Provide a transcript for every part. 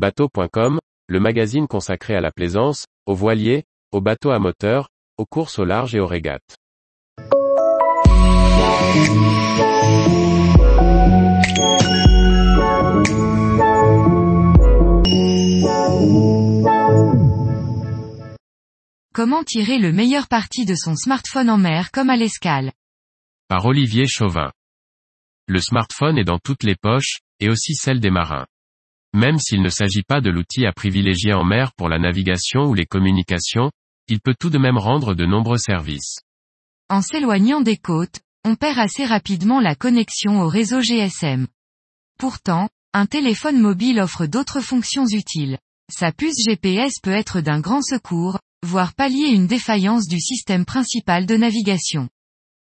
Bateau.com, le magazine consacré à la plaisance, aux voiliers, aux bateaux à moteur, aux courses au large et aux régates. Comment tirer le meilleur parti de son smartphone en mer comme à l'escale? Par Olivier Chauvin. Le smartphone est dans toutes les poches, et aussi celle des marins. Même s'il ne s'agit pas de l'outil à privilégier en mer pour la navigation ou les communications, il peut tout de même rendre de nombreux services. En s'éloignant des côtes, on perd assez rapidement la connexion au réseau GSM. Pourtant, un téléphone mobile offre d'autres fonctions utiles. Sa puce GPS peut être d'un grand secours, voire pallier une défaillance du système principal de navigation.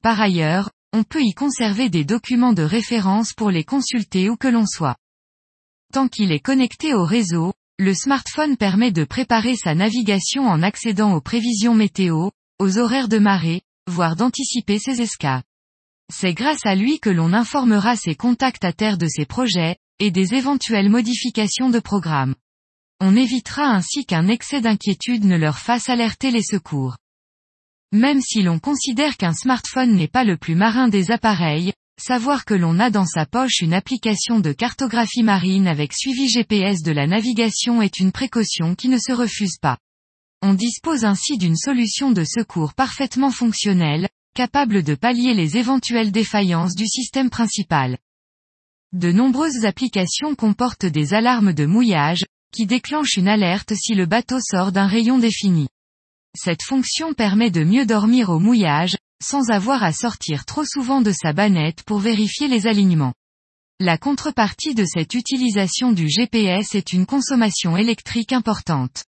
Par ailleurs, on peut y conserver des documents de référence pour les consulter où que l'on soit. Tant qu'il est connecté au réseau, le smartphone permet de préparer sa navigation en accédant aux prévisions météo, aux horaires de marée, voire d'anticiper ses escapes. C'est grâce à lui que l'on informera ses contacts à terre de ses projets, et des éventuelles modifications de programme. On évitera ainsi qu'un excès d'inquiétude ne leur fasse alerter les secours. Même si l'on considère qu'un smartphone n'est pas le plus marin des appareils, savoir que l'on a dans sa poche une application de cartographie marine avec suivi GPS de la navigation est une précaution qui ne se refuse pas. On dispose ainsi d'une solution de secours parfaitement fonctionnelle, capable de pallier les éventuelles défaillances du système principal. De nombreuses applications comportent des alarmes de mouillage, qui déclenche une alerte si le bateau sort d'un rayon défini. Cette fonction permet de mieux dormir au mouillage, sans avoir à sortir trop souvent de sa bannette pour vérifier les alignements. La contrepartie de cette utilisation du GPS est une consommation électrique importante.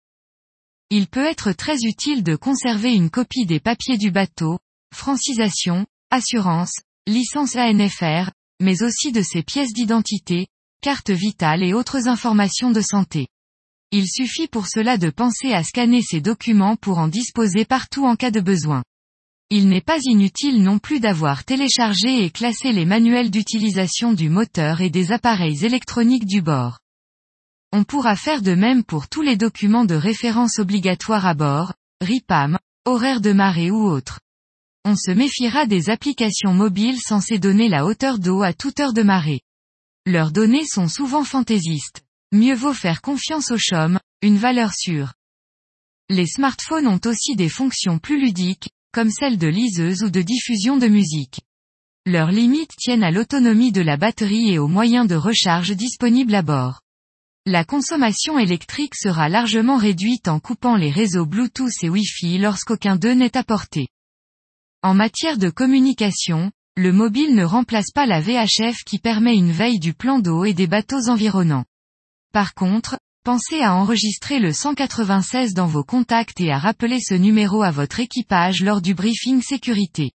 Il peut être très utile de conserver une copie des papiers du bateau, francisation, assurance, licence ANFR, mais aussi de ses pièces d'identité, carte vitale et autres informations de santé. Il suffit pour cela de penser à scanner ces documents pour en disposer partout en cas de besoin. Il n'est pas inutile non plus d'avoir téléchargé et classé les manuels d'utilisation du moteur et des appareils électroniques du bord. On pourra faire de même pour tous les documents de référence obligatoires à bord, RIPAM, horaire de marée ou autres. On se méfiera des applications mobiles censées donner la hauteur d'eau à toute heure de marée. Leurs données sont souvent fantaisistes. Mieux vaut faire confiance au CHOM, une valeur sûre. Les smartphones ont aussi des fonctions plus ludiques, comme celles de liseuse ou de diffusion de musique. Leurs limites tiennent à l'autonomie de la batterie et aux moyens de recharge disponibles à bord. La consommation électrique sera largement réduite en coupant les réseaux Bluetooth et Wi-Fi lorsqu'aucun d'eux n'est apporté. En matière de communication, le mobile ne remplace pas la VHF qui permet une veille du plan d'eau et des bateaux environnants. Par contre, pensez à enregistrer le 196 dans vos contacts et à rappeler ce numéro à votre équipage lors du briefing sécurité.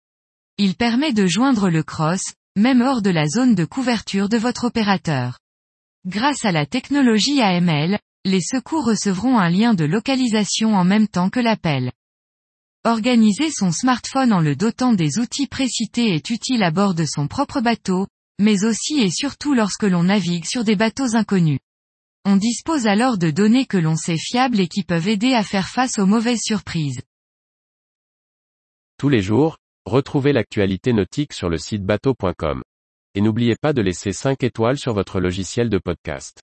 Il permet de joindre le cross, même hors de la zone de couverture de votre opérateur. Grâce à la technologie AML, les secours recevront un lien de localisation en même temps que l'appel. Organiser son smartphone en le dotant des outils précités est utile à bord de son propre bateau, mais aussi et surtout lorsque l'on navigue sur des bateaux inconnus. On dispose alors de données que l'on sait fiables et qui peuvent aider à faire face aux mauvaises surprises. Tous les jours, retrouvez l'actualité nautique sur le site bateau.com. Et n'oubliez pas de laisser 5 étoiles sur votre logiciel de podcast.